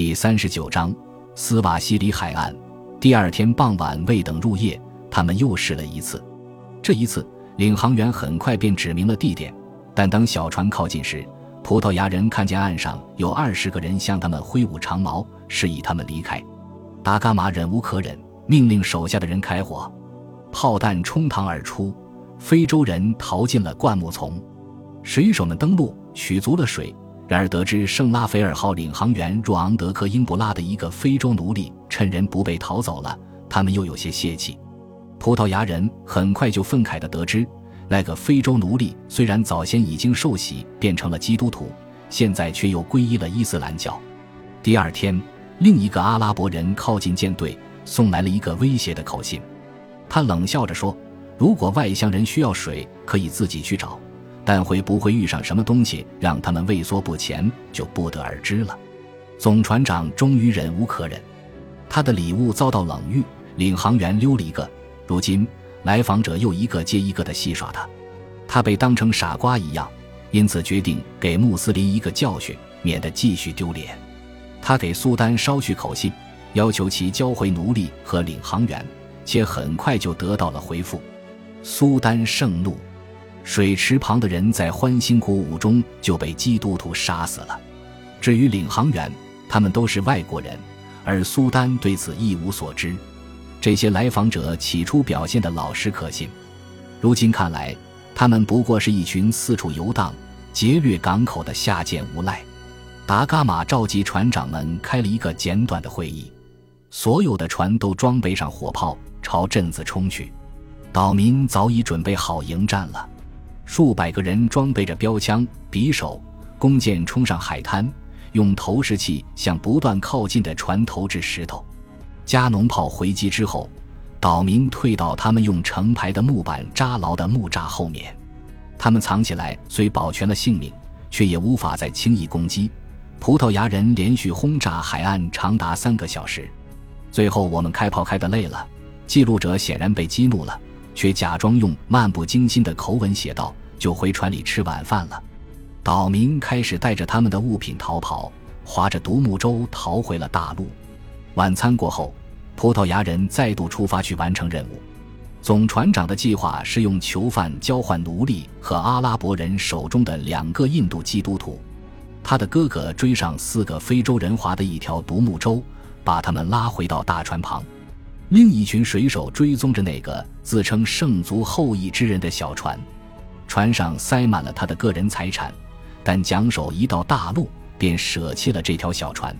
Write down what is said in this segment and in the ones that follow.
第三十九章斯瓦西里海岸。第二天傍晚，未等入夜，他们又试了一次。这一次，领航员很快便指明了地点。但当小船靠近时，葡萄牙人看见岸上有二十个人向他们挥舞长矛，示意他们离开。达伽马忍无可忍，命令手下的人开火。炮弹冲膛而出，非洲人逃进了灌木丛。水手们登陆，取足了水。然而，得知圣拉斐尔号领航员若昂德克英布拉的一个非洲奴隶趁人不备逃走了，他们又有些泄气。葡萄牙人很快就愤慨地得知，那个非洲奴隶虽然早先已经受洗变成了基督徒，现在却又皈依了伊斯兰教。第二天，另一个阿拉伯人靠近舰队，送来了一个威胁的口信。他冷笑着说：“如果外乡人需要水，可以自己去找。”但会不会遇上什么东西让他们畏缩不前，就不得而知了。总船长终于忍无可忍，他的礼物遭到冷遇，领航员溜了一个。如今来访者又一个接一个的戏耍他，他被当成傻瓜一样，因此决定给穆斯林一个教训，免得继续丢脸。他给苏丹捎去口信，要求其交回奴隶和领航员，且很快就得到了回复。苏丹盛怒。水池旁的人在欢欣鼓舞中就被基督徒杀死了。至于领航员，他们都是外国人，而苏丹对此一无所知。这些来访者起初表现的老实可信，如今看来，他们不过是一群四处游荡、劫掠港口的下贱无赖。达伽马召集船长们开了一个简短的会议，所有的船都装备上火炮，朝镇子冲去。岛民早已准备好迎战了。数百个人装备着标枪、匕首、弓箭冲上海滩，用投石器向不断靠近的船投掷石头。加农炮回击之后，岛民退到他们用成排的木板扎牢的木栅后面。他们藏起来，虽保全了性命，却也无法再轻易攻击。葡萄牙人连续轰炸海岸长达三个小时，最后我们开炮开得累了。记录者显然被激怒了，却假装用漫不经心的口吻写道。就回船里吃晚饭了。岛民开始带着他们的物品逃跑，划着独木舟逃回了大陆。晚餐过后，葡萄牙人再度出发去完成任务。总船长的计划是用囚犯交换奴隶和阿拉伯人手中的两个印度基督徒。他的哥哥追上四个非洲人划的一条独木舟，把他们拉回到大船旁。另一群水手追踪着那个自称圣族后裔之人的小船。船上塞满了他的个人财产，但桨手一到大陆便舍弃了这条小船。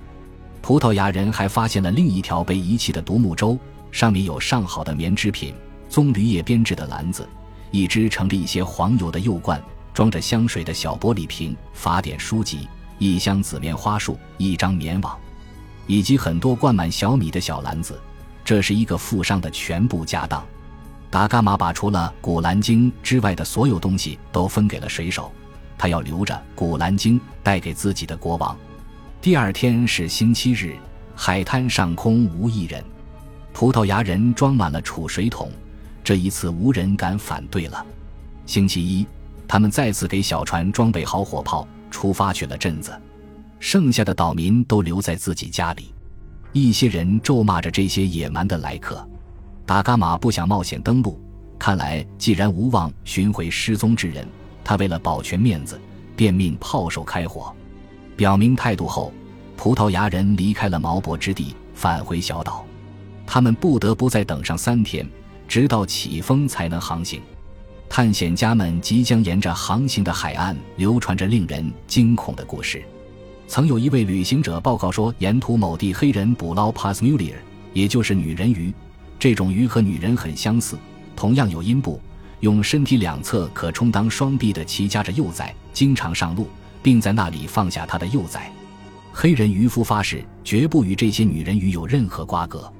葡萄牙人还发现了另一条被遗弃的独木舟，上面有上好的棉织品、棕榈叶编制的篮子，一只盛着一些黄油的釉罐，装着香水的小玻璃瓶、法典书籍、一箱紫棉花束、一张棉网，以及很多灌满小米的小篮子。这是一个富商的全部家当。达伽马把除了《古兰经》之外的所有东西都分给了水手，他要留着《古兰经》带给自己的国王。第二天是星期日，海滩上空无一人，葡萄牙人装满了储水桶，这一次无人敢反对了。星期一，他们再次给小船装备好火炮，出发去了镇子，剩下的岛民都留在自己家里。一些人咒骂着这些野蛮的来客。达伽马不想冒险登陆，看来既然无望寻回失踪之人，他为了保全面子，便命炮手开火。表明态度后，葡萄牙人离开了毛伯之地，返回小岛。他们不得不再等上三天，直到起风才能航行。探险家们即将沿着航行的海岸，流传着令人惊恐的故事。曾有一位旅行者报告说，沿途某地黑人捕捞 Pasmulier，也就是女人鱼。这种鱼和女人很相似，同样有阴部，用身体两侧可充当双臂的鳍夹着幼崽，经常上路，并在那里放下它的幼崽。黑人渔夫发誓绝不与这些女人鱼有任何瓜葛。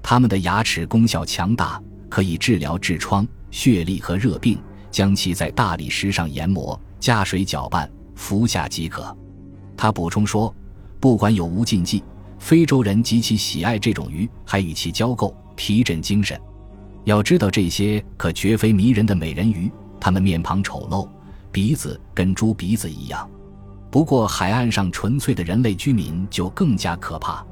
他们的牙齿功效强大，可以治疗痔疮、血痢和热病。将其在大理石上研磨，加水搅拌，服下即可。他补充说，不管有无禁忌，非洲人极其喜爱这种鱼，还与其交媾。提振精神。要知道，这些可绝非迷人的美人鱼，它们面庞丑陋，鼻子跟猪鼻子一样。不过，海岸上纯粹的人类居民就更加可怕。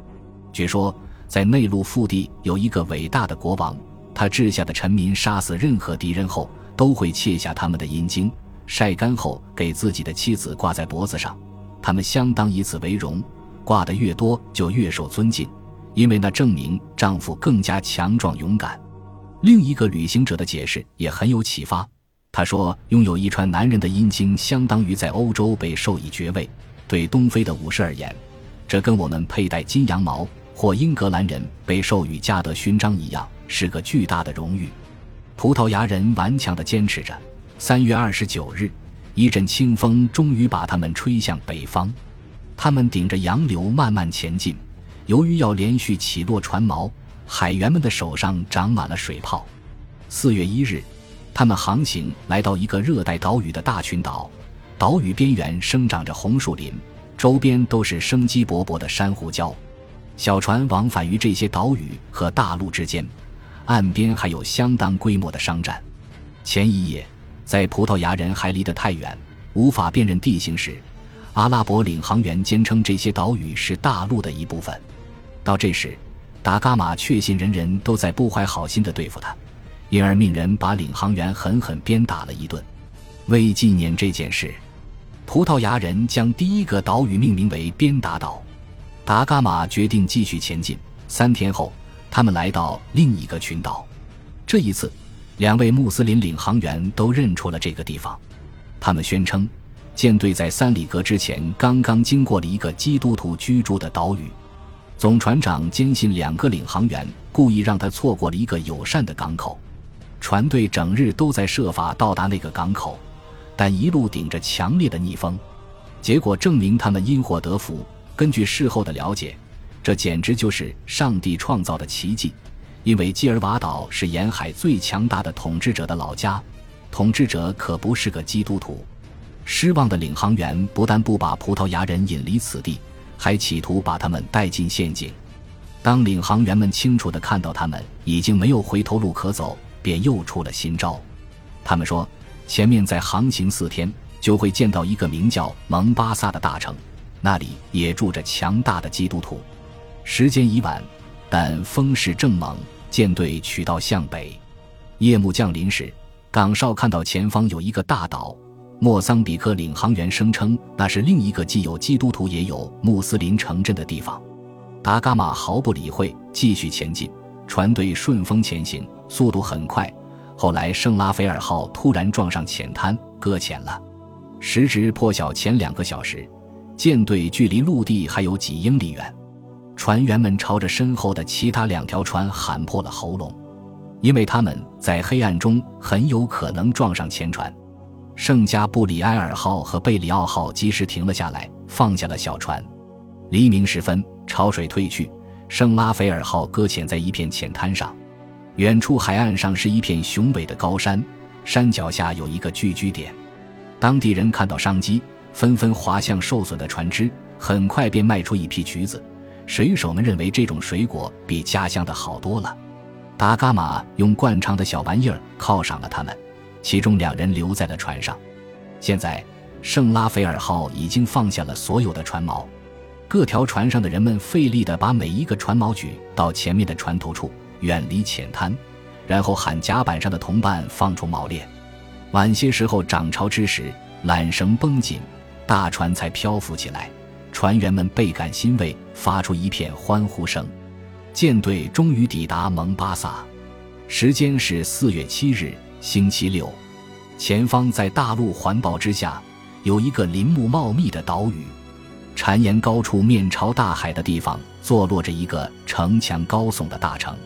据说，在内陆腹地有一个伟大的国王，他治下的臣民杀死任何敌人后，都会切下他们的阴茎，晒干后给自己的妻子挂在脖子上，他们相当以此为荣。挂的越多，就越受尊敬，因为那证明丈夫更加强壮勇敢。另一个旅行者的解释也很有启发。他说：“拥有一串男人的阴茎，相当于在欧洲被授以爵位。对东非的武士而言，这跟我们佩戴金羊毛或英格兰人被授予加德勋章一样，是个巨大的荣誉。”葡萄牙人顽强地坚持着。三月二十九日，一阵清风终于把他们吹向北方。他们顶着洋流慢慢前进，由于要连续起落船锚，海员们的手上长满了水泡。四月一日，他们航行来到一个热带岛屿的大群岛，岛屿边缘生长着红树林，周边都是生机勃勃的珊瑚礁。小船往返于这些岛屿和大陆之间，岸边还有相当规模的商站。前一夜，在葡萄牙人还离得太远，无法辨认地形时。阿拉伯领航员坚称这些岛屿是大陆的一部分。到这时，达伽马确信人人都在不怀好心地对付他，因而命人把领航员狠狠鞭打了一顿。为纪念这件事，葡萄牙人将第一个岛屿命名为鞭打岛。达伽马决定继续前进。三天后，他们来到另一个群岛。这一次，两位穆斯林领航员都认出了这个地方。他们宣称。舰队在三里格之前刚刚经过了一个基督徒居住的岛屿，总船长坚信两个领航员故意让他错过了一个友善的港口。船队整日都在设法到达那个港口，但一路顶着强烈的逆风，结果证明他们因祸得福。根据事后的了解，这简直就是上帝创造的奇迹，因为基尔瓦岛是沿海最强大的统治者的老家，统治者可不是个基督徒。失望的领航员不但不把葡萄牙人引离此地，还企图把他们带进陷阱。当领航员们清楚地看到他们已经没有回头路可走，便又出了新招。他们说，前面再航行四天，就会见到一个名叫蒙巴萨的大城，那里也住着强大的基督徒。时间已晚，但风势正猛，舰队取道向北。夜幕降临时，岗哨看到前方有一个大岛。莫桑比克领航员声称，那是另一个既有基督徒也有穆斯林城镇的地方。达伽马毫不理会，继续前进。船队顺风前行，速度很快。后来，圣拉斐尔号突然撞上浅滩，搁浅了。时值破晓前两个小时，舰队距离陆地还有几英里远。船员们朝着身后的其他两条船喊破了喉咙，因为他们在黑暗中很有可能撞上前船。圣加布里埃尔号和贝里奥号及时停了下来，放下了小船。黎明时分，潮水退去，圣拉斐尔号搁浅在一片浅滩上。远处海岸上是一片雄伟的高山，山脚下有一个聚居点。当地人看到商机，纷纷滑向受损的船只，很快便卖出一批橘子。水手们认为这种水果比家乡的好多了。达伽马用惯常的小玩意儿犒赏了他们。其中两人留在了船上。现在，圣拉斐尔号已经放下了所有的船锚，各条船上的人们费力地把每一个船锚举到前面的船头处，远离浅滩，然后喊甲板上的同伴放出锚链。晚些时候涨潮之时，缆绳绷紧，大船才漂浮起来。船员们倍感欣慰，发出一片欢呼声。舰队终于抵达蒙巴萨，时间是四月七日。星期六，前方在大陆环抱之下，有一个林木茂密的岛屿。谗岩高处面朝大海的地方，坐落着一个城墙高耸的大城。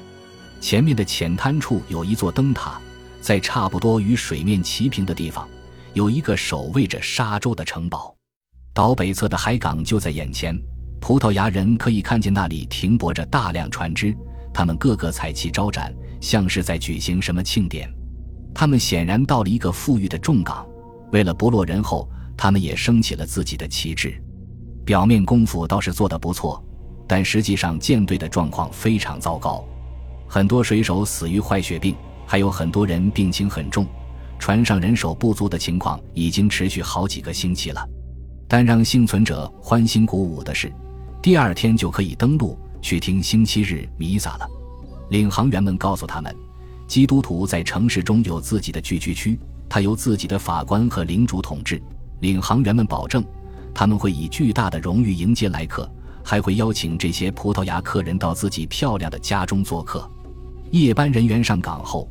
前面的浅滩处有一座灯塔，在差不多与水面齐平的地方，有一个守卫着沙洲的城堡。岛北侧的海港就在眼前，葡萄牙人可以看见那里停泊着大量船只，他们个个彩旗招展，像是在举行什么庆典。他们显然到了一个富裕的重港，为了不落人后，他们也升起了自己的旗帜。表面功夫倒是做得不错，但实际上舰队的状况非常糟糕，很多水手死于坏血病，还有很多人病情很重。船上人手不足的情况已经持续好几个星期了。但让幸存者欢欣鼓舞的是，第二天就可以登陆去听星期日弥撒了。领航员们告诉他们，基督徒在城市中有自己的聚居区，他由自己的法官和领主统治。领航员们保证，他们会以巨大的荣誉迎接来客，还会邀请这些葡萄牙客人到自己漂亮的家中做客。夜班人员上岗后，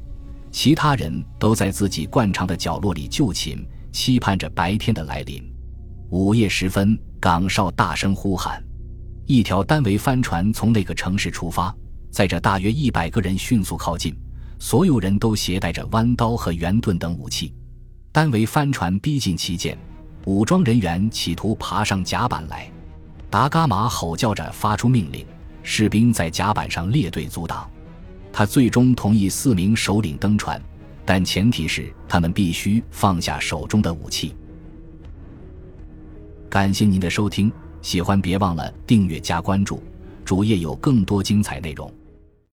其他人都在自己惯常的角落里就寝，期盼着白天的来临。午夜时分，岗哨大声呼喊，一条单桅帆船从那个城市出发，载着大约一百个人迅速靠近。所有人都携带着弯刀和圆盾等武器。单桅帆船逼近旗舰，武装人员企图爬上甲板来。达伽马吼叫着发出命令，士兵在甲板上列队阻挡。他最终同意四名首领登船，但前提是他们必须放下手中的武器。感谢您的收听，喜欢别忘了订阅加关注，主页有更多精彩内容。